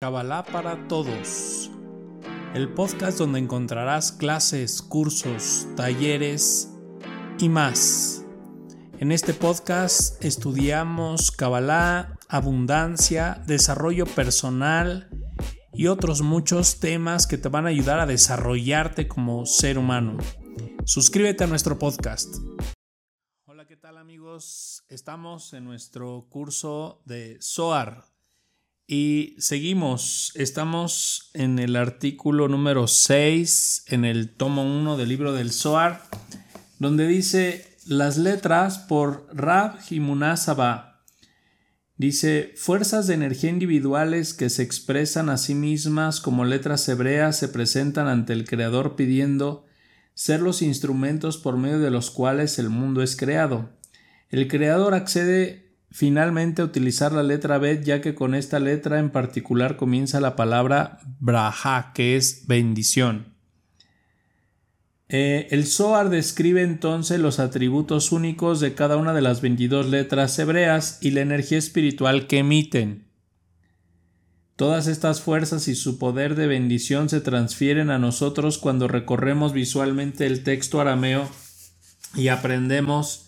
Kabbalah para Todos, el podcast donde encontrarás clases, cursos, talleres y más. En este podcast estudiamos Kabbalah, abundancia, desarrollo personal y otros muchos temas que te van a ayudar a desarrollarte como ser humano. Suscríbete a nuestro podcast. Hola, ¿qué tal amigos? Estamos en nuestro curso de SOAR y seguimos, estamos en el artículo número 6, en el tomo 1 del libro del Zohar, donde dice las letras por Rab Jimunasaba. Dice, fuerzas de energía individuales que se expresan a sí mismas como letras hebreas se presentan ante el Creador pidiendo ser los instrumentos por medio de los cuales el mundo es creado. El Creador accede finalmente utilizar la letra Bet, ya que con esta letra en particular comienza la palabra braja, que es bendición. Eh, el Zohar describe entonces los atributos únicos de cada una de las 22 letras hebreas y la energía espiritual que emiten. Todas estas fuerzas y su poder de bendición se transfieren a nosotros cuando recorremos visualmente el texto arameo y aprendemos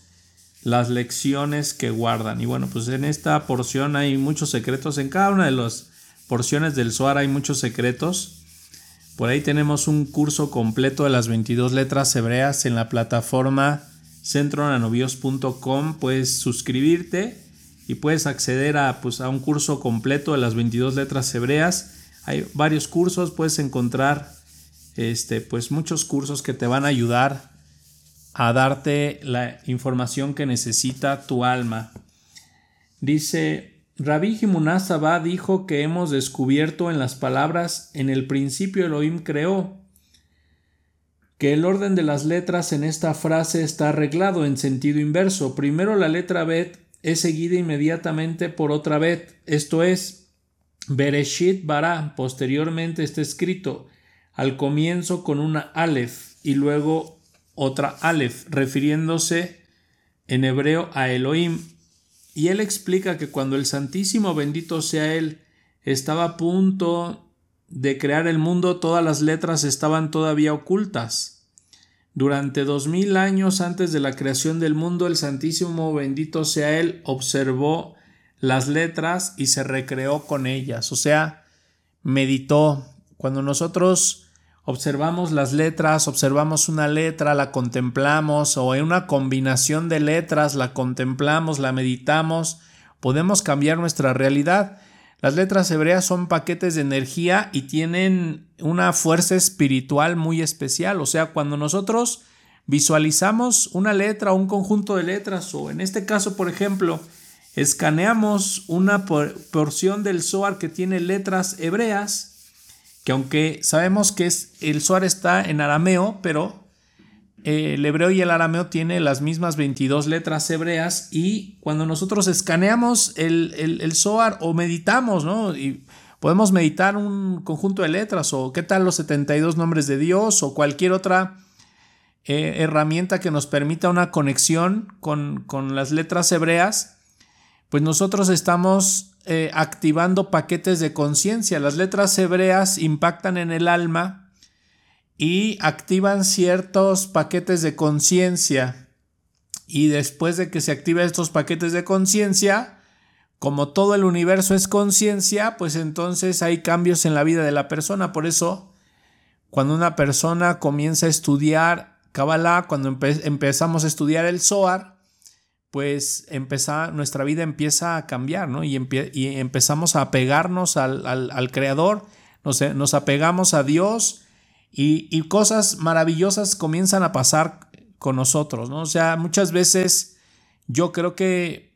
las lecciones que guardan. Y bueno, pues en esta porción hay muchos secretos. En cada una de las porciones del Zohar hay muchos secretos. Por ahí tenemos un curso completo de las 22 letras hebreas en la plataforma centronanovios.com. Puedes suscribirte y puedes acceder a, pues, a un curso completo de las 22 letras hebreas. Hay varios cursos, puedes encontrar este, pues, muchos cursos que te van a ayudar a darte la información que necesita tu alma. Dice, Rabí Jimunasabá dijo que hemos descubierto en las palabras en el principio Elohim creó, que el orden de las letras en esta frase está arreglado en sentido inverso. Primero la letra Bet es seguida inmediatamente por otra Bet, esto es, Bereshit Bara, posteriormente está escrito al comienzo con una Aleph y luego otra Aleph, refiriéndose en hebreo a Elohim. Y él explica que cuando el Santísimo bendito sea él estaba a punto de crear el mundo, todas las letras estaban todavía ocultas. Durante dos mil años antes de la creación del mundo, el Santísimo bendito sea él observó las letras y se recreó con ellas, o sea, meditó. Cuando nosotros observamos las letras, observamos una letra, la contemplamos o en una combinación de letras la contemplamos, la meditamos, podemos cambiar nuestra realidad. Las letras hebreas son paquetes de energía y tienen una fuerza espiritual muy especial. O sea, cuando nosotros visualizamos una letra un conjunto de letras, o en este caso, por ejemplo, escaneamos una porción del Zohar que tiene letras hebreas, que aunque sabemos que es, el Zohar está en arameo, pero eh, el hebreo y el arameo tienen las mismas 22 letras hebreas y cuando nosotros escaneamos el, el, Zohar o meditamos, ¿no? Y podemos meditar un conjunto de letras o qué tal los 72 nombres de Dios o cualquier otra eh, herramienta que nos permita una conexión con, con las letras hebreas, pues nosotros estamos eh, activando paquetes de conciencia. Las letras hebreas impactan en el alma y activan ciertos paquetes de conciencia. Y después de que se activen estos paquetes de conciencia, como todo el universo es conciencia, pues entonces hay cambios en la vida de la persona. Por eso, cuando una persona comienza a estudiar Kabbalah, cuando empezamos a estudiar el Zohar, pues nuestra vida empieza a cambiar, ¿no? Y, empezamos a apegarnos al, Creador, nos, apegamos a Dios y, cosas maravillosas comienzan a pasar con nosotros, ¿no? O sea, muchas veces yo creo que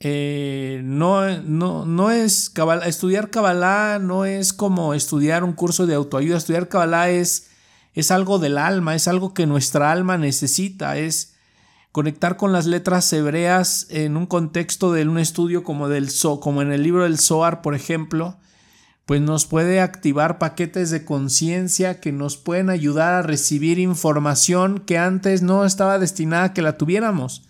eh, no, no, no, es estudiar Kabbalah no es como estudiar un curso de autoayuda, estudiar Kabbalah es, es algo del alma, es algo que nuestra alma necesita, es conectar con las letras hebreas en un contexto de un estudio como, del como en el libro del Zohar, por ejemplo, pues nos puede activar paquetes de conciencia que nos pueden ayudar a recibir información que antes no estaba destinada a que la tuviéramos.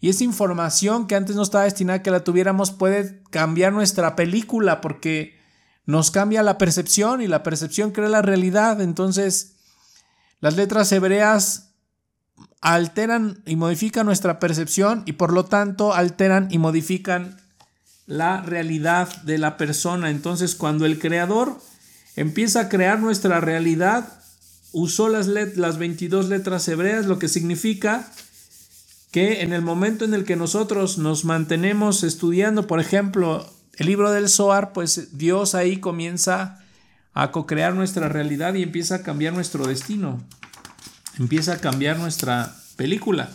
Y esa información que antes no estaba destinada a que la tuviéramos puede cambiar nuestra película porque nos cambia la percepción y la percepción crea la realidad. Entonces, las letras hebreas alteran y modifican nuestra percepción y por lo tanto alteran y modifican la realidad de la persona. Entonces, cuando el creador empieza a crear nuestra realidad, usó las, las 22 letras hebreas, lo que significa que en el momento en el que nosotros nos mantenemos estudiando, por ejemplo, el libro del Zohar, pues Dios ahí comienza a co-crear nuestra realidad y empieza a cambiar nuestro destino, empieza a cambiar nuestra película.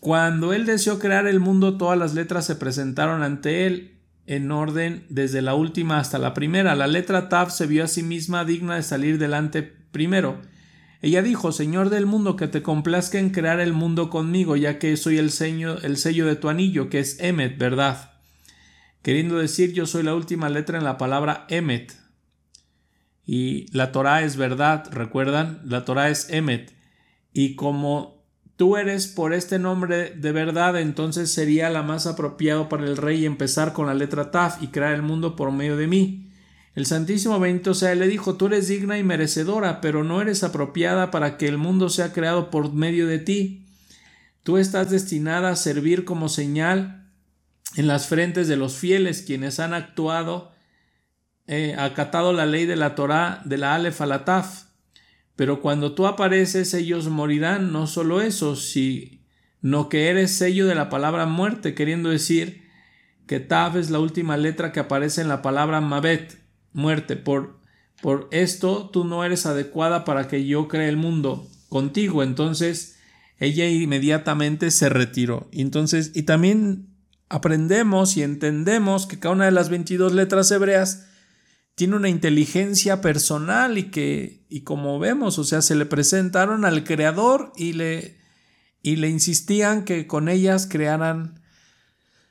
Cuando Él deseó crear el mundo, todas las letras se presentaron ante Él en orden desde la última hasta la primera. La letra Tav se vio a sí misma digna de salir delante primero ella dijo, Señor del mundo, que te complazca en crear el mundo conmigo, ya que soy el el sello de tu anillo, que es Emet, ¿verdad? Queriendo decir, yo soy la última letra en la palabra Emet. Y la Torah es verdad, ¿recuerdan? La Torah es Emet. Y como tú eres por este nombre de verdad, entonces sería la más apropiado para el rey empezar con la letra Taf y crear el mundo por medio de mí. El Santísimo Benito sea le dijo, tú eres digna y merecedora, pero no eres apropiada para que el mundo sea creado por medio de ti. Tú estás destinada a servir como señal en las frentes de los fieles, quienes han actuado, acatado la ley de la Torá de la Aleph a la Taf. Pero cuando tú apareces, ellos morirán, no solo eso, sino que eres sello de la palabra muerte, queriendo decir que Taf es la última letra que aparece en la palabra Mabet muerte. Por, por esto tú no eres adecuada para que yo cree el mundo contigo. Entonces ella inmediatamente se retiró. Entonces, y también aprendemos y entendemos que cada una de las 22 letras hebreas tiene una inteligencia personal y que, y como vemos, o sea, se le presentaron al creador y le, y le insistían que con ellas crearan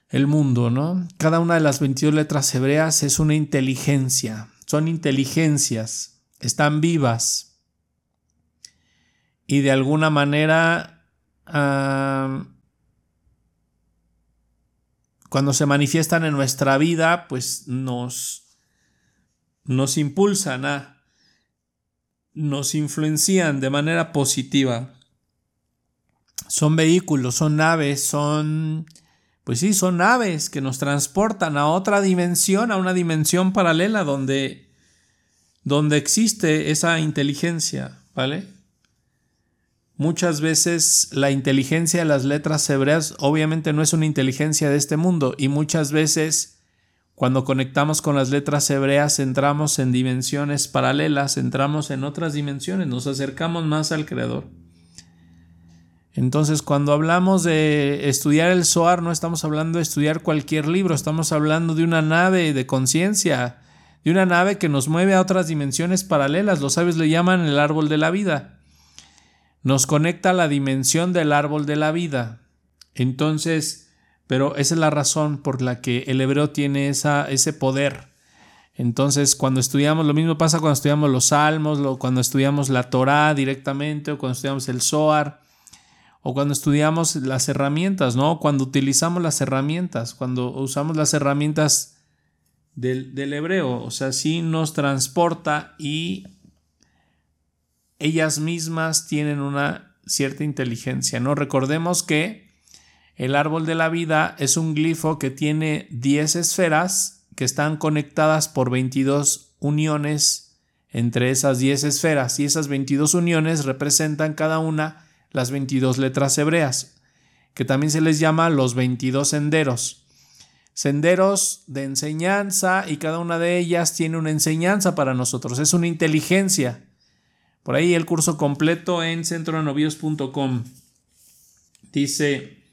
el mundo, ¿no? Cada una de las 22 letras hebreas es una inteligencia, son inteligencias, están vivas. Y de alguna manera cuando se manifiestan en nuestra vida, pues nos, nos impulsan a, nos influencian de manera positiva. Son vehículos, son naves, son pues sí, son naves que nos transportan a otra dimensión, a una dimensión paralela donde, donde existe esa inteligencia, ¿vale? Muchas veces la inteligencia de las letras hebreas obviamente no es una inteligencia de este mundo y muchas veces cuando conectamos con las letras hebreas entramos en dimensiones paralelas, entramos en otras dimensiones, nos acercamos más al Creador. Entonces, cuando hablamos de estudiar el SOAR, no estamos hablando de estudiar cualquier libro, estamos hablando de una nave de conciencia, de una nave que nos mueve a otras dimensiones paralelas. Los sabios le llaman el árbol de la vida. Nos conecta a la dimensión del árbol de la vida. Entonces, pero esa es la razón por la que el hebreo tiene esa, ese poder. Entonces, cuando estudiamos, lo mismo pasa cuando estudiamos los salmos, cuando estudiamos la Torah directamente, o cuando estudiamos el Zohar o cuando estudiamos las herramientas, ¿no? Cuando utilizamos las herramientas, cuando usamos las herramientas del, del hebreo, o sea, sí nos transporta y ellas mismas tienen una cierta inteligencia, ¿no? Recordemos que el árbol de la vida es un glifo que tiene 10 esferas que están conectadas por 22 uniones entre esas 10 esferas y esas 22 uniones representan cada una las 22 letras hebreas, que también se les llama los 22 senderos. Senderos de enseñanza y cada una de ellas tiene una enseñanza para nosotros, es una inteligencia. Por ahí el curso completo en centronovios.com. Dice,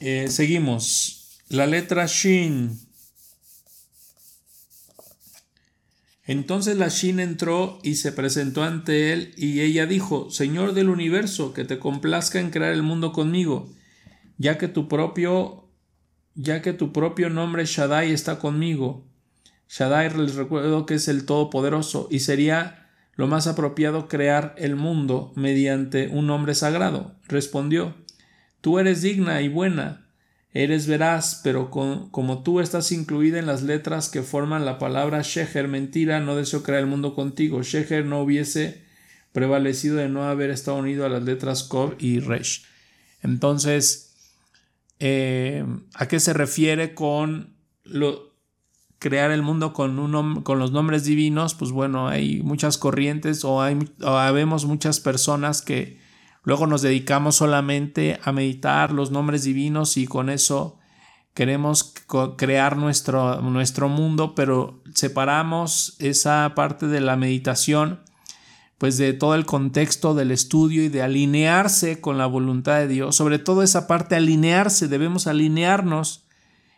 eh, seguimos, la letra Shin Entonces la Shin entró y se presentó ante él, y ella dijo, Señor del universo, que te complazca en crear el mundo conmigo, ya que tu propio, ya que tu propio nombre Shaddai está conmigo. Shaddai les recuerdo que es el Todopoderoso, y sería lo más apropiado crear el mundo mediante un nombre sagrado. Respondió, Tú eres digna y buena, Eres veraz, pero como tú estás incluida en las letras que forman la palabra Sheher, mentira, no deseo crear el mundo contigo. Sheher no hubiese prevalecido de no haber estado unido a las letras Kov y Resh. Entonces, eh, ¿a qué se refiere con lo, crear el mundo con, un, con los nombres divinos? Pues bueno, hay muchas corrientes o, hay, o habemos muchas personas que Luego nos dedicamos solamente a meditar los nombres divinos y con eso queremos crear nuestro, nuestro mundo, pero separamos esa parte de la meditación pues de todo el contexto del estudio y de alinearse con la voluntad de Dios, sobre todo esa parte alinearse, debemos alinearnos.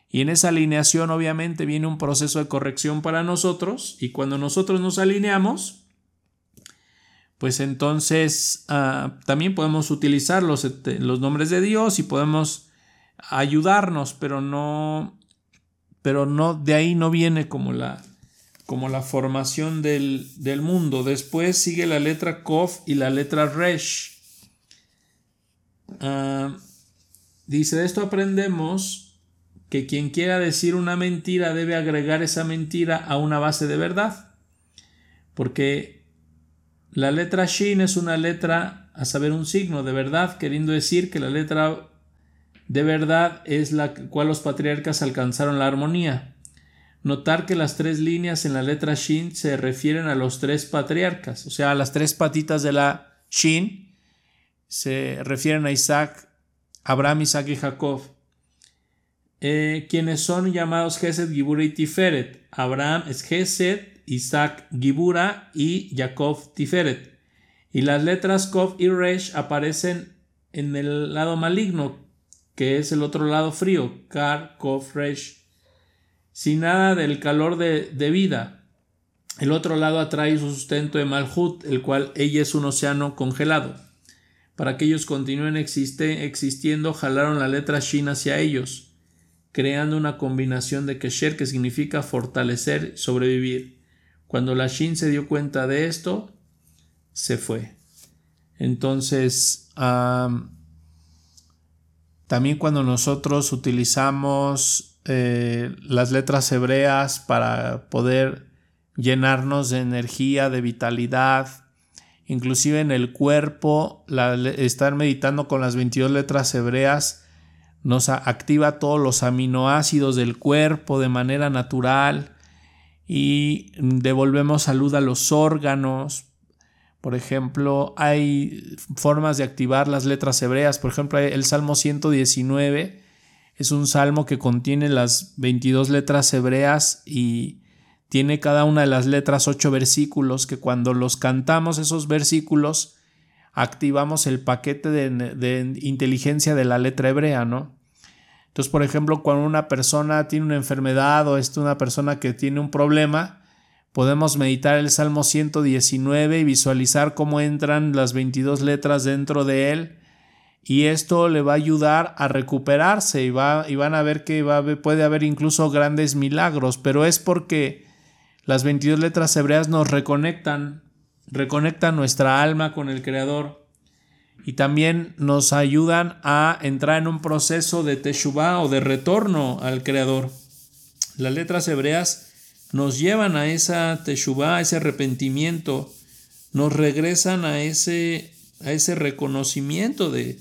Y en esa alineación obviamente viene un proceso de corrección para nosotros. Y cuando nosotros nos alineamos, pues entonces ah, también podemos utilizar los, este, los, nombres de Dios y podemos ayudarnos, pero no, pero no, de ahí no viene como la, como la formación del, del mundo. Después sigue la letra Kof y la letra Resh. Ah, dice, de esto aprendemos que quien quiera decir una mentira debe agregar esa mentira a una base de verdad. Porque la letra Shin es una letra, a saber, un signo de verdad, queriendo decir que la letra de verdad es la cual los patriarcas alcanzaron la armonía. Notar que las tres líneas en la letra Shin se refieren a los tres patriarcas, o sea, a las tres patitas de la Shin se refieren a Isaac, Abraham, Isaac y Jacob. Eh, quienes son llamados Gesed, Gibura y Tiferet. Abraham es Gesed, Isaac Gibura y Jacob Tiferet. Y las letras Kov y Resh aparecen en el lado maligno, que es el otro lado frío, Kar, Kov, Resh. Sin nada del calor de, de vida. El otro lado atrae su sustento de Malhut, el cual ella es un océano congelado. Para que ellos continúen existiendo, jalaron la letra Shin hacia ellos, creando una combinación de Kesher que significa fortalecer, sobrevivir. Cuando la Shin se dio cuenta de esto, se fue. Entonces, también cuando nosotros utilizamos eh, las letras hebreas para poder llenarnos de energía, de vitalidad, inclusive en el cuerpo, estar meditando con las 22 letras hebreas nos activa todos los aminoácidos del cuerpo de manera natural y devolvemos salud a los órganos. Por ejemplo, hay formas de activar las letras hebreas. Por ejemplo, el Salmo 119 es un salmo que contiene las 22 letras hebreas y tiene cada una de las letras ocho versículos que cuando los cantamos esos versículos activamos el paquete de, de inteligencia de la letra hebrea, ¿no? Entonces, por ejemplo, cuando una persona tiene una enfermedad o es una persona que tiene un problema, podemos meditar el Salmo 119 y visualizar cómo entran las 22 letras dentro de él. Y esto le va a ayudar a recuperarse y, va, y van a ver que puede haber incluso grandes milagros, pero es porque las 22 letras hebreas nos reconectan, reconectan nuestra alma con el Creador y también nos ayudan a entrar en un proceso de teshuvah o de retorno al Creador. Las letras hebreas nos llevan a esa teshuvah, a ese arrepentimiento, nos regresan a ese, a ese reconocimiento de,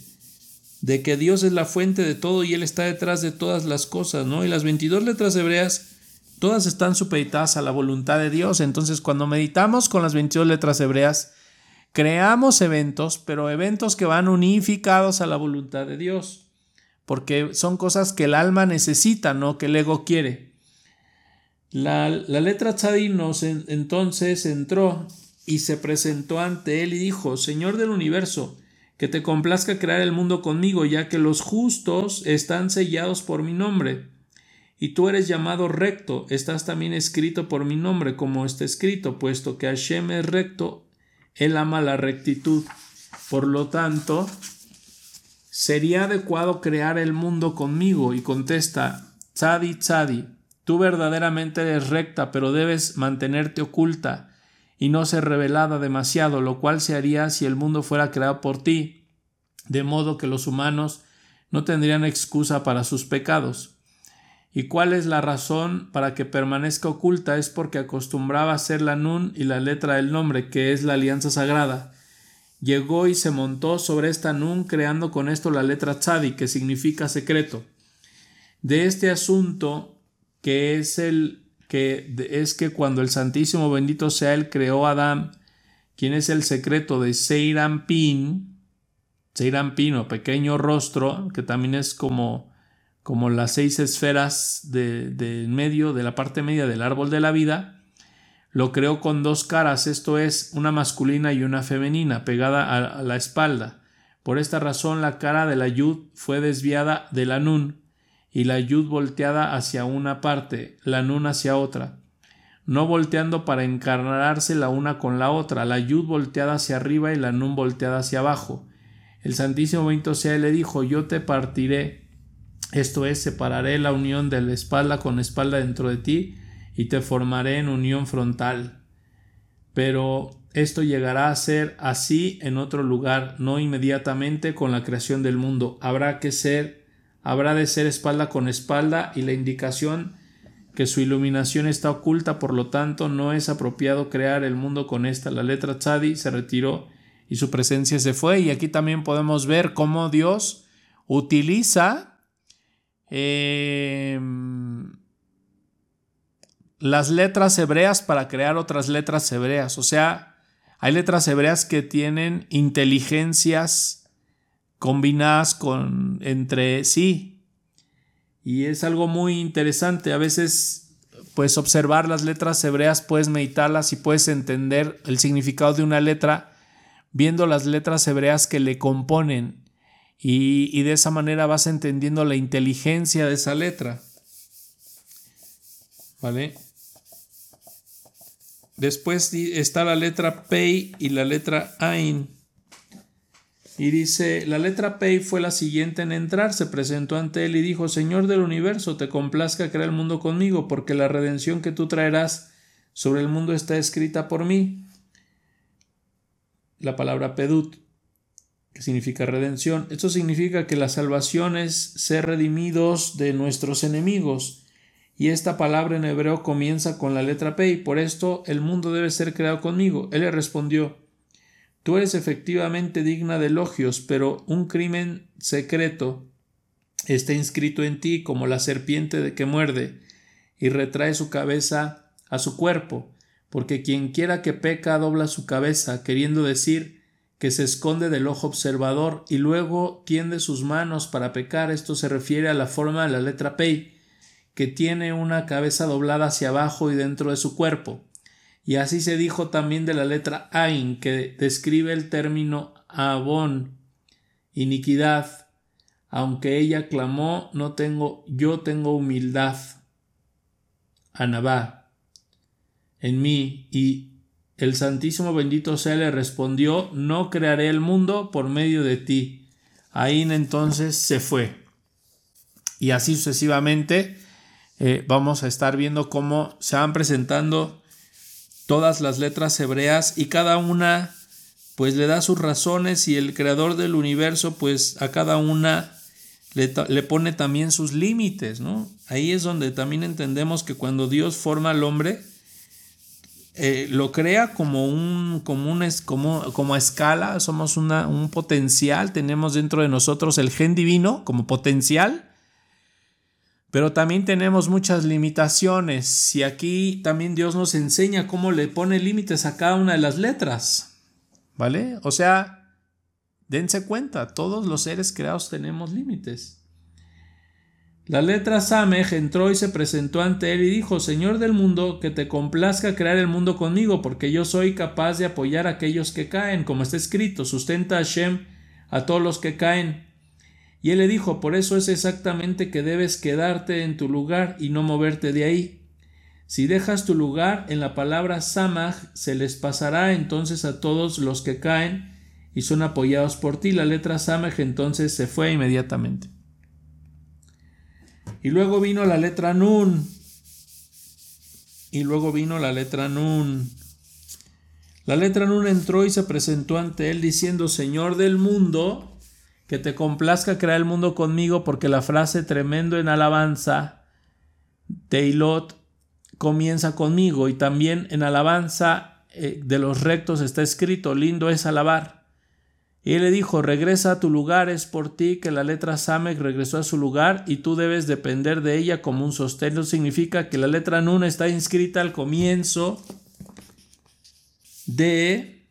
de que Dios es la fuente de todo y Él está detrás de todas las cosas, ¿no? Y las 22 letras hebreas, todas están supeditadas a la voluntad de Dios. Entonces, cuando meditamos con las 22 letras hebreas, creamos eventos, pero eventos que van unificados a la voluntad de Dios, porque son cosas que el alma necesita, no que el ego quiere. La, letra Tzadinos entonces entró y se presentó ante él y dijo, Señor del universo, que te complazca crear el mundo conmigo, ya que los justos están sellados por mi nombre. Y tú eres llamado recto, estás también escrito por mi nombre, como está escrito, puesto que Hashem es recto, él ama la rectitud. Por lo tanto, sería adecuado crear el mundo conmigo y contesta, Tzadi, Tzadi, tú verdaderamente eres recta, pero debes mantenerte oculta y no ser revelada demasiado, lo cual se haría si el mundo fuera creado por ti, de modo que los humanos no tendrían excusa para sus pecados. ¿Y cuál es la razón para que permanezca oculta? Es porque acostumbraba a ser la nun y la letra del nombre, que es la alianza sagrada. Llegó y se montó sobre esta nun, creando con esto la letra tzadi, que significa secreto. De este asunto, que es el que es que cuando el Santísimo bendito sea él creó a Adán, quien es el secreto de Seirampin, Seirampin o pequeño rostro, que también es como como las seis esferas de, medio, de la parte media del árbol de la vida, lo creó con dos caras, esto es, una masculina y una femenina, pegada a, la espalda. Por esta razón la cara de la yud fue desviada de la nun, y la yud volteada hacia una parte, la nun hacia otra, no volteando para encarnarse la una con la otra, la yud volteada hacia arriba y la nun volteada hacia abajo. El Santísimo Bendito sea le dijo, yo te partiré esto es, separaré la unión de la espalda con espalda dentro de ti y te formaré en unión frontal. Pero esto llegará a ser así en otro lugar, no inmediatamente con la creación del mundo. Habrá que ser, habrá de ser espalda con espalda y la indicación que su iluminación está oculta, por lo tanto no es apropiado crear el mundo con esta. La letra Tzadi se retiró y su presencia se fue y aquí también podemos ver cómo Dios utiliza Em, las letras hebreas para crear otras letras hebreas. O sea, hay letras hebreas que tienen inteligencias combinadas con, entre sí. Y es algo muy interesante. A veces, pues observar las letras hebreas, puedes meditarlas y puedes entender el significado de una letra viendo las letras hebreas que le componen y, de esa manera vas entendiendo la inteligencia de esa letra. ¿Vale? Después está la letra Pei y la letra Ain. Y dice, la letra Pei fue la siguiente en entrar, se presentó ante él y dijo, Señor del universo, te complazca crear el mundo conmigo, porque la redención que tú traerás sobre el mundo está escrita por mí. La palabra Pedut que significa redención. Esto significa que la salvación es ser redimidos de nuestros enemigos. Y esta palabra en hebreo comienza con la letra P y por esto el mundo debe ser creado conmigo. Él le respondió, Tú eres efectivamente digna de elogios, pero un crimen secreto está inscrito en ti como la serpiente que muerde y retrae su cabeza a su cuerpo, porque quien quiera que peca dobla su cabeza, queriendo decir que se esconde del ojo observador y luego tiende sus manos para pecar. Esto se refiere a la forma de la letra Pei, que tiene una cabeza doblada hacia abajo y dentro de su cuerpo. Y así se dijo también de la letra Ain, que describe el término Abón, iniquidad. Aunque ella clamó, no tengo, yo tengo humildad. Anabá, en mí, y el Santísimo bendito sea le respondió, no crearé el mundo por medio de ti. Ahí entonces se fue. Y así sucesivamente eh, vamos a estar viendo cómo se van presentando todas las letras hebreas y cada una pues le da sus razones y el creador del universo pues a cada una le, le pone también sus límites, ¿no? Ahí es donde también entendemos que cuando Dios forma al hombre, eh, lo crea como un, como un como, como escala, somos una, un potencial, tenemos dentro de nosotros el gen divino como potencial, pero también tenemos muchas limitaciones y aquí también Dios nos enseña cómo le pone límites a cada una de las letras, ¿vale? O sea, dense cuenta, todos los seres creados tenemos límites. La letra Samej entró y se presentó ante él y dijo, Señor del mundo, que te complazca crear el mundo conmigo, porque yo soy capaz de apoyar a aquellos que caen, como está escrito, sustenta a Shem a todos los que caen. Y él le dijo, por eso es exactamente que debes quedarte en tu lugar y no moverte de ahí. Si dejas tu lugar en la palabra Samaj, se les pasará entonces a todos los que caen y son apoyados por ti. La letra Samaj entonces se fue inmediatamente. Y luego vino la letra Nun. Y luego vino la letra Nun. La letra Nun entró y se presentó ante él diciendo, Señor del mundo, que te complazca crear el mundo conmigo porque la frase tremendo en alabanza, Teilot, comienza conmigo y también en alabanza eh, de los rectos está escrito, lindo es alabar. Y él le dijo, regresa a tu lugar, es por ti que la letra Samek regresó a su lugar y tú debes depender de ella como un sostén. Eso significa que la letra Nun está inscrita al comienzo de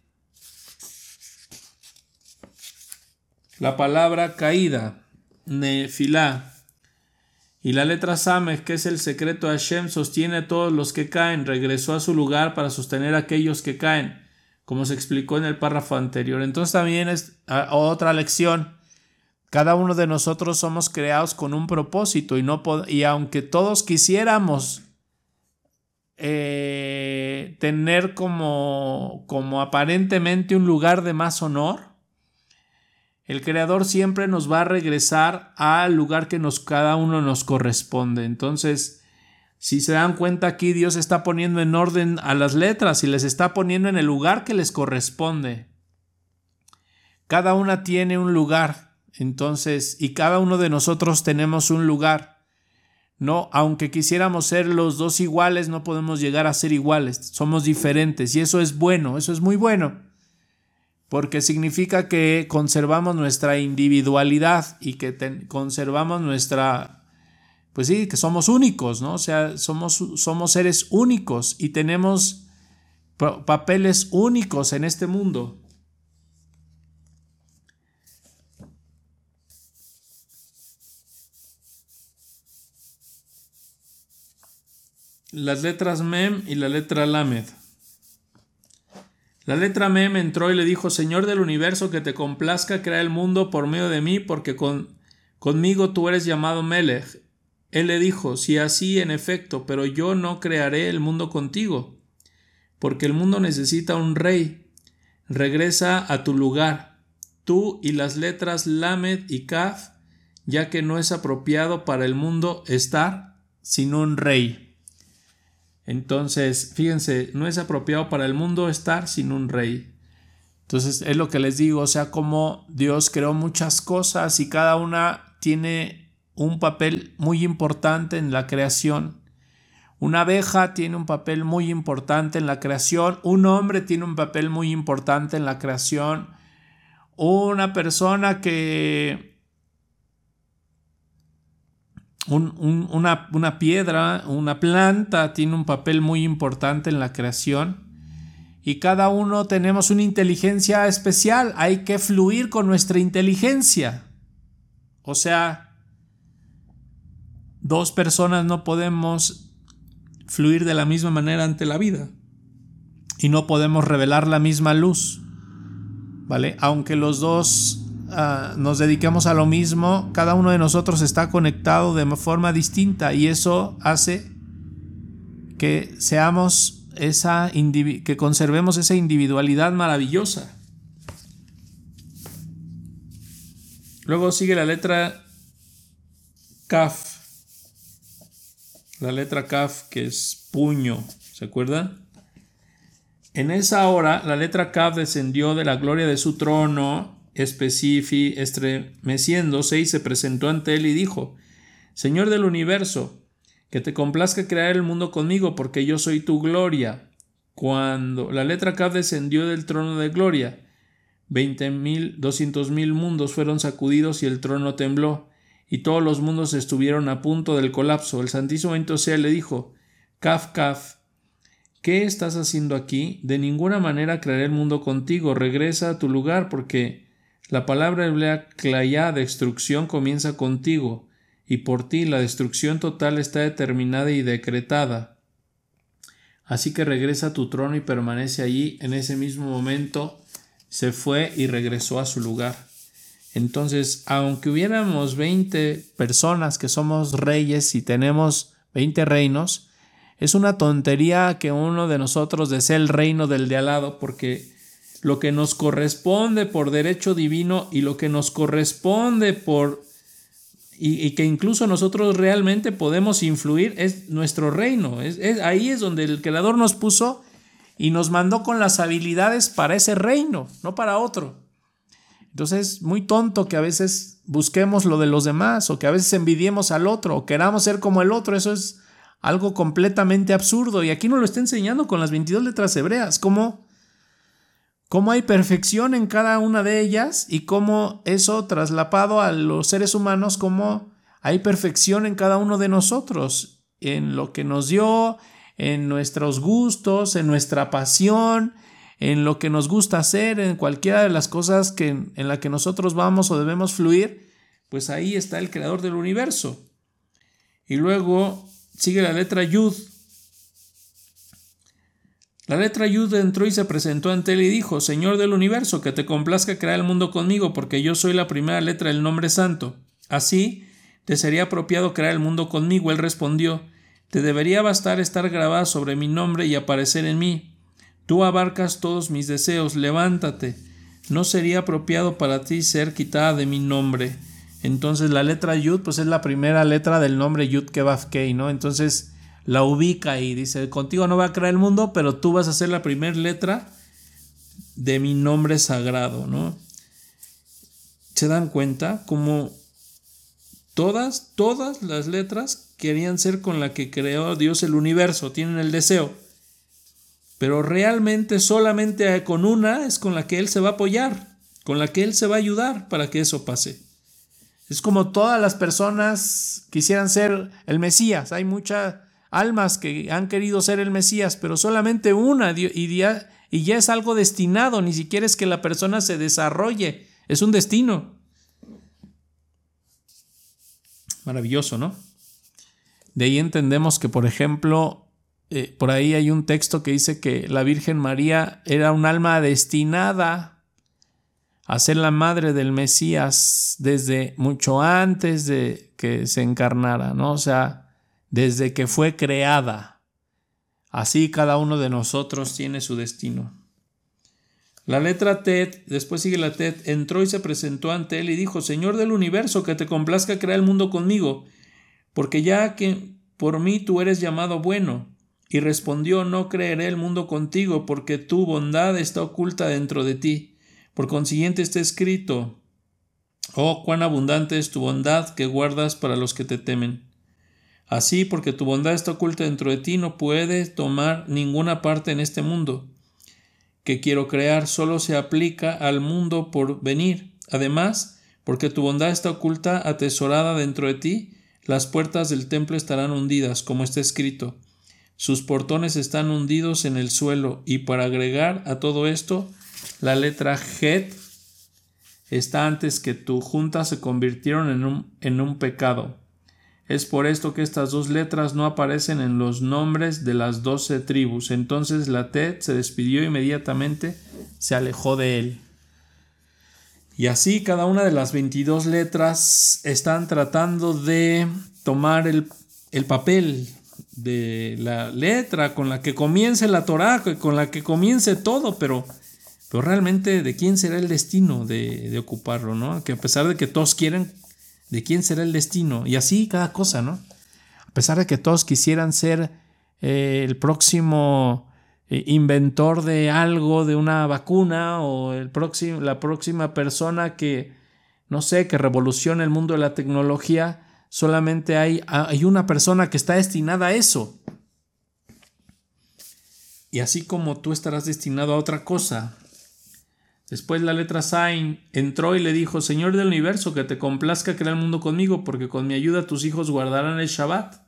la palabra caída, nefilá. Y la letra Samek, que es el secreto de Hashem, sostiene a todos los que caen, regresó a su lugar para sostener a aquellos que caen como se explicó en el párrafo anterior. Entonces también es ah, otra lección. Cada uno de nosotros somos creados con un propósito y, no y aunque todos quisiéramos eh, tener como, como aparentemente un lugar de más honor, el creador siempre nos va a regresar al lugar que nos, cada uno nos corresponde. Entonces, si se dan cuenta aquí, Dios está poniendo en orden a las letras y les está poniendo en el lugar que les corresponde. Cada una tiene un lugar, entonces, y cada uno de nosotros tenemos un lugar. No, aunque quisiéramos ser los dos iguales, no podemos llegar a ser iguales. Somos diferentes y eso es bueno, eso es muy bueno. Porque significa que conservamos nuestra individualidad y que conservamos nuestra pues sí, que somos únicos, ¿no? O sea, somos, somos seres únicos y tenemos papeles únicos en este mundo. Las letras Mem y la letra Lamed. La letra Mem entró y le dijo, Señor del universo, que te complazca crear el mundo por medio de mí, porque con, conmigo tú eres llamado Melech él le dijo, si así en efecto, pero yo no crearé el mundo contigo, porque el mundo necesita un rey. Regresa a tu lugar, tú y las letras Lamed y Kaf, ya que no es apropiado para el mundo estar sin un rey. Entonces, fíjense, no es apropiado para el mundo estar sin un rey. Entonces, es lo que les digo, o sea, como Dios creó muchas cosas y cada una tiene un papel muy importante en la creación. Una abeja tiene un papel muy importante en la creación. Un hombre tiene un papel muy importante en la creación. Una persona que... una, una piedra, una planta tiene un papel muy importante en la creación. Y cada uno tenemos una inteligencia especial. Hay que fluir con nuestra inteligencia. O sea, dos personas no podemos fluir de la misma manera ante la vida y no podemos revelar la misma luz. ¿Vale? Aunque los dos ah, nos dediquemos a lo mismo, cada uno de nosotros está conectado de forma distinta y eso hace que seamos esa que conservemos esa individualidad maravillosa. Luego sigue la letra Kaf la letra Kaf, que es puño, ¿se acuerda? En esa hora, la letra Kaf descendió de la gloria de su trono, especifi, estremeciéndose, y se presentó ante él y dijo, Señor del universo, que te complazca crear el mundo conmigo, porque yo soy tu gloria. Cuando la letra Kaf descendió del trono de gloria, veinte mil, doscientos mil mundos fueron sacudidos y el trono tembló y todos los mundos estuvieron a punto del colapso. El Santísimo Sea le dijo, Kaf, Kaf, ¿qué estás haciendo aquí? De ninguna manera crearé el mundo contigo, regresa a tu lugar porque la palabra hebrea clayá, destrucción, comienza contigo, y por ti la destrucción total está determinada y decretada. Así que regresa a tu trono y permanece allí. En ese mismo momento se fue y regresó a su lugar. Entonces, aunque hubiéramos 20 personas que somos reyes y tenemos 20 reinos, es una tontería que uno de nosotros desee el reino del de al lado porque lo que nos corresponde por derecho divino y lo que nos corresponde por y, que incluso nosotros realmente podemos influir es nuestro reino. ahí es donde el creador nos puso y nos mandó con las habilidades para ese reino, no para otro. Entonces es muy tonto que a veces busquemos lo de los demás o que a veces envidiemos al otro o queramos ser como el otro. Eso es algo completamente absurdo. Y aquí nos lo está enseñando con las 22 letras hebreas, cómo, cómo hay perfección en cada una de ellas y cómo eso traslapado a los seres humanos, cómo hay perfección en cada uno de nosotros, en lo que nos dio, en nuestros gustos, en nuestra pasión, en lo que nos gusta hacer, en cualquiera de las cosas que, en la que nosotros vamos o debemos fluir, pues ahí está el creador del universo. Y luego sigue la letra Yud. La letra Yud entró y se presentó ante él y dijo, Señor del universo, que te complazca crear el mundo conmigo, porque yo soy la primera letra del nombre santo. Así, ¿Te sería apropiado crear el mundo conmigo? Él respondió, Te debería bastar estar grabada sobre mi nombre y aparecer en mí. Tú abarcas todos mis deseos, levántate. No sería apropiado para ti ser quitada de mi nombre. Entonces la letra Yud, pues es la primera letra del nombre Yud Kebaf Kei, ¿no? Entonces la ubica y dice, contigo no va a crear el mundo, pero tú vas a ser la primera letra de mi nombre sagrado, ¿no? ¿Se dan cuenta cómo Todas, todas las letras querían ser con la que creó Dios el universo, tienen el deseo. Pero realmente solamente con una es con la que Él se va a apoyar, con la que Él se va a ayudar para que eso pase. Es como todas las personas quisieran ser el Mesías. Hay muchas almas que han querido ser el Mesías, pero solamente una y ya, y ya es algo destinado, ni siquiera es que la persona se desarrolle, es un destino. Maravilloso, ¿no? De ahí entendemos que, por ejemplo, eh, por ahí hay un texto que dice que la Virgen María era un alma destinada a ser la madre del Mesías desde mucho antes de que se encarnara, ¿no? O sea, desde que fue creada. Así cada uno de nosotros tiene su destino. La letra Tet, después sigue la Tet, entró y se presentó ante él y dijo, Señor del universo, que te complazca crear el mundo conmigo, porque ya que por mí tú eres llamado bueno. Y respondió, No creeré el mundo contigo, porque tu bondad está oculta dentro de ti. Por consiguiente está escrito, Oh, cuán abundante es tu bondad que guardas para los que te temen. Así, porque tu bondad está oculta dentro de ti, no puedes tomar ninguna parte en este mundo que quiero crear solo se aplica al mundo por venir. Además, porque tu bondad está oculta, atesorada dentro de ti, las puertas del templo estarán hundidas, como está escrito. Sus portones están hundidos en el suelo, y para agregar a todo esto, la letra Het está antes que tu junta se convirtieron en un, en un pecado. Es por esto que estas dos letras no aparecen en los nombres de las doce tribus. Entonces la Ted se despidió inmediatamente, se alejó de él. Y así cada una de las 22 letras están tratando de tomar el, papel de la letra con la que comience la Torah, con la que comience todo, pero, pero realmente de quién será el destino de, de ocuparlo, ¿no? Que a pesar de que todos quieren de quién será el destino. Y así cada cosa, ¿no? A pesar de que todos quisieran ser eh, el próximo eh, inventor de algo, de una vacuna, o el próximo, la próxima persona que, no sé, que revolucione el mundo de la tecnología, solamente hay, hay una persona que está destinada a eso. Y así como tú estarás destinado a otra cosa, Después la letra Sain entró y le dijo, Señor del universo, que te complazca crear el mundo conmigo, porque con mi ayuda tus hijos guardarán el Shabbat.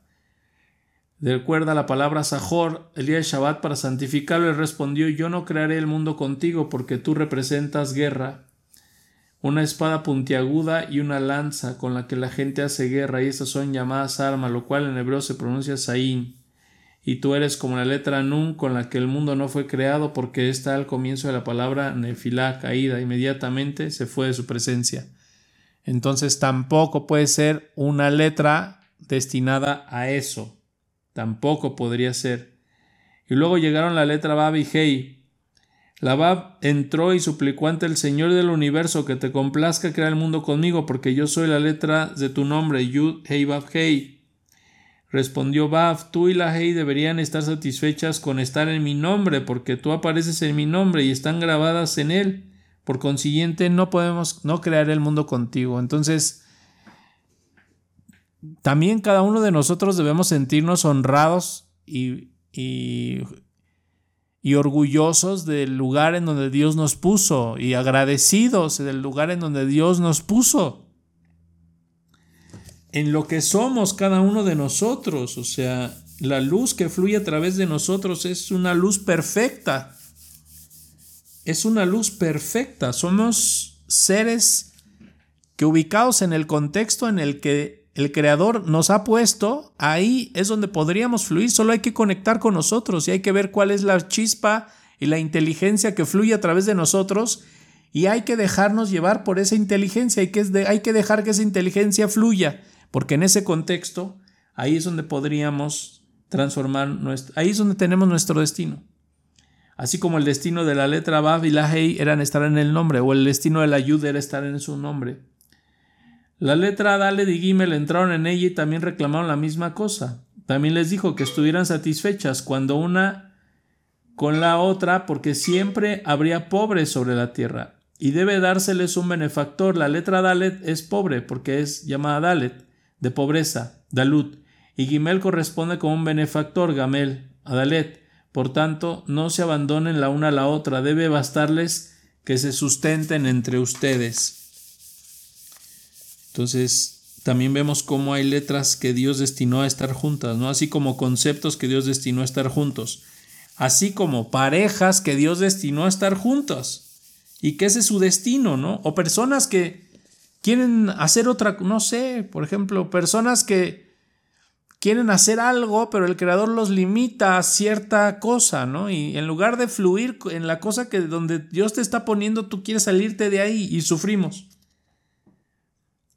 Recuerda la palabra Sahor, el día de Shabbat, para santificarlo, y respondió, Yo no crearé el mundo contigo, porque tú representas guerra, una espada puntiaguda y una lanza con la que la gente hace guerra, y esas son llamadas armas, lo cual en hebreo se pronuncia Sain y tú eres como la letra Nun con la que el mundo no fue creado porque está al comienzo de la palabra Nefilá, caída, inmediatamente se fue de su presencia. Entonces tampoco puede ser una letra destinada a eso. Tampoco podría ser. Y luego llegaron la letra Bab y Hei. La Bab entró y suplicó ante el Señor del universo que te complazca crear el mundo conmigo, porque yo soy la letra de tu nombre, Yud Hei Bab Hei. Respondió Baf, tú y la Hei deberían estar satisfechas con estar en mi nombre, porque tú apareces en mi nombre y están grabadas en él. Por consiguiente, no podemos, no crear el mundo contigo. Entonces, también cada uno de nosotros debemos sentirnos honrados y, y, orgullosos del lugar en donde Dios nos puso y agradecidos del lugar en donde Dios nos puso. En lo que somos cada uno de nosotros, o sea, la luz que fluye a través de nosotros es una luz perfecta. Es una luz perfecta. Somos seres que ubicados en el contexto en el que el Creador nos ha puesto, ahí es donde podríamos fluir. Solo hay que conectar con nosotros y hay que ver cuál es la chispa y la inteligencia que fluye a través de nosotros y hay que dejarnos llevar por esa inteligencia. Hay que, hay que dejar que esa inteligencia fluya, porque en ese contexto, ahí es donde podríamos transformar nuestro... Ahí es donde tenemos nuestro destino. Así como el destino de la letra Bab y la Hei eran estar en el nombre, o el destino de la Yud era estar en su nombre. La letra Daled y Gimel entraron en ella y también reclamaron la misma cosa. También les dijo que estuvieran satisfechas cuando una con la otra, porque siempre habría pobres sobre la tierra. Y debe dárseles un benefactor. La letra Dalet es pobre, porque es llamada Dalet, de pobreza, Dalut y Gimel corresponde como un benefactor, Gamel, Adalet. Por tanto, no se abandonen la una a la otra, debe bastarles que se sustenten entre ustedes. Entonces, también vemos cómo hay letras que Dios destinó a estar juntas, ¿no? Así como conceptos que Dios destinó a estar juntos. Así como parejas que Dios destinó a estar juntos. Y que ese es su destino, ¿no? O personas que quieren hacer otra, no sé, por ejemplo, personas que quieren hacer algo, pero el creador los limita a cierta cosa, ¿no? Y en lugar de fluir en la cosa que donde Dios te está poniendo, tú quieres salirte de ahí y sufrimos.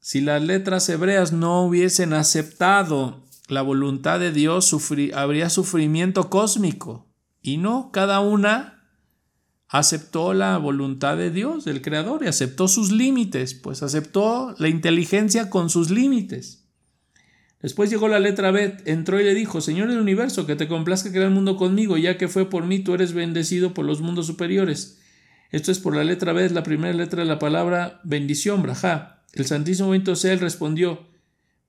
Si las letras hebreas no hubiesen aceptado la voluntad de Dios, habría sufrimiento cósmico. Y no, cada una aceptó la voluntad de Dios, del Creador, y aceptó sus límites, pues aceptó la inteligencia con sus límites. Después llegó la letra B, entró y le dijo, Señor del universo, que te complazca crear el mundo conmigo, ya que fue por mí tú eres bendecido por los mundos superiores. Esto es por la letra B, la primera letra de la palabra bendición, braja. El Santísimo Sea respondió,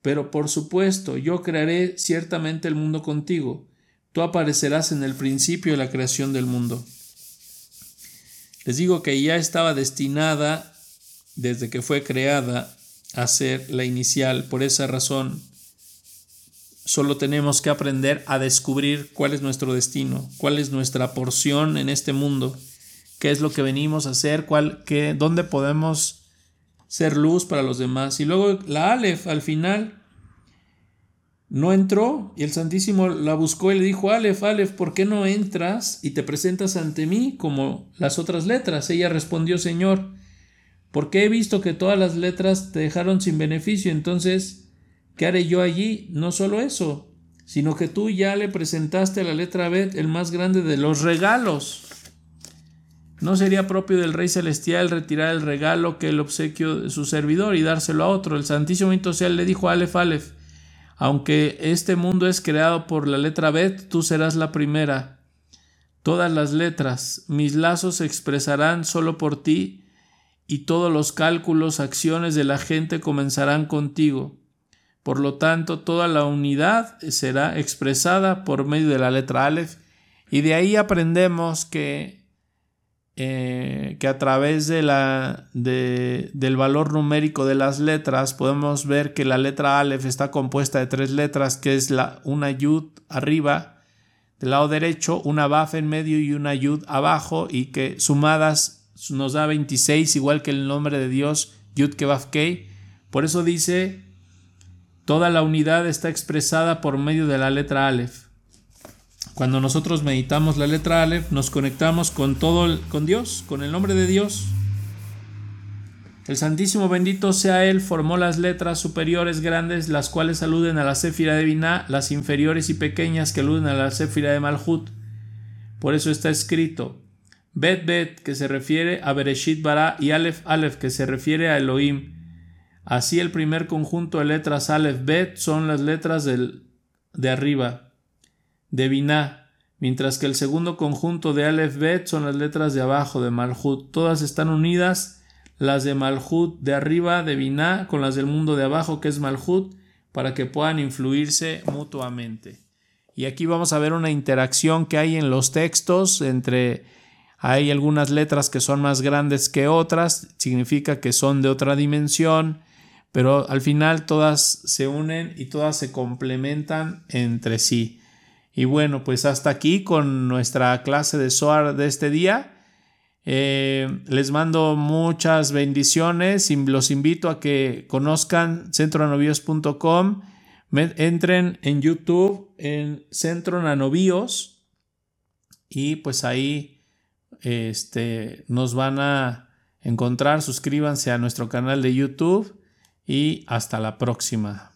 pero por supuesto, yo crearé ciertamente el mundo contigo. Tú aparecerás en el principio de la creación del mundo. Les digo que ya estaba destinada, desde que fue creada, a ser la inicial. Por esa razón, Solo tenemos que aprender a descubrir cuál es nuestro destino, cuál es nuestra porción en este mundo, qué es lo que venimos a hacer, cuál, qué, dónde podemos ser luz para los demás. Y luego la Aleph al final no entró y el Santísimo la buscó y le dijo, Aleph, Aleph, ¿por qué no entras y te presentas ante mí como las otras letras? Ella respondió, Señor, porque he visto que todas las letras te dejaron sin beneficio, entonces ¿Qué haré yo allí? No solo eso, sino que tú ya le presentaste a la letra B el más grande de los regalos. No sería propio del Rey Celestial retirar el regalo que el obsequio de su servidor y dárselo a otro. El Santísimo Social le dijo a Aleph Aleph, aunque este mundo es creado por la letra B, tú serás la primera. Todas las letras, mis lazos se expresarán solo por ti, y todos los cálculos, acciones de la gente comenzarán contigo. Por lo tanto, toda la unidad será expresada por medio de la letra Aleph y de ahí aprendemos que, eh, que a través de la, del valor numérico de las letras podemos ver que la letra Aleph está compuesta de tres letras, que es la, una yud arriba, del lado derecho, una baf en medio y una yud abajo y que sumadas nos da 26 igual que el nombre de Dios, yud que baf kei. Por eso dice Toda la unidad está expresada por medio de la letra Aleph. Cuando nosotros meditamos la letra Aleph, nos conectamos con todo, con Dios, con el nombre de Dios. El Santísimo bendito sea Él formó las letras superiores grandes, las cuales aluden a la céfira de Binah, las inferiores y pequeñas que aluden a la céfira de Malhut. Por eso está escrito Bet Bet, que se refiere a Bereshit Bara, y Aleph Aleph, que se refiere a Elohim. Así el primer conjunto de letras Aleph Bet son las letras del, de arriba, de Binah, mientras que el segundo conjunto de Aleph Bet son las letras de abajo de Malhut. Todas están unidas, las de Malhut de arriba de Binah con las del mundo de abajo que es Malhut, para que puedan influirse mutuamente. Y aquí vamos a ver una interacción que hay en los textos entre hay algunas letras que son más grandes que otras, significa que son de otra dimensión, pero al final todas se unen y todas se complementan entre sí. Y bueno, pues hasta aquí con nuestra clase de SOAR de este día. Eh, les mando muchas bendiciones y los invito a que conozcan centronanovios.com. Entren en YouTube en Centro Nanobios y pues ahí este, nos van a encontrar. Suscríbanse a nuestro canal de YouTube y hasta la próxima.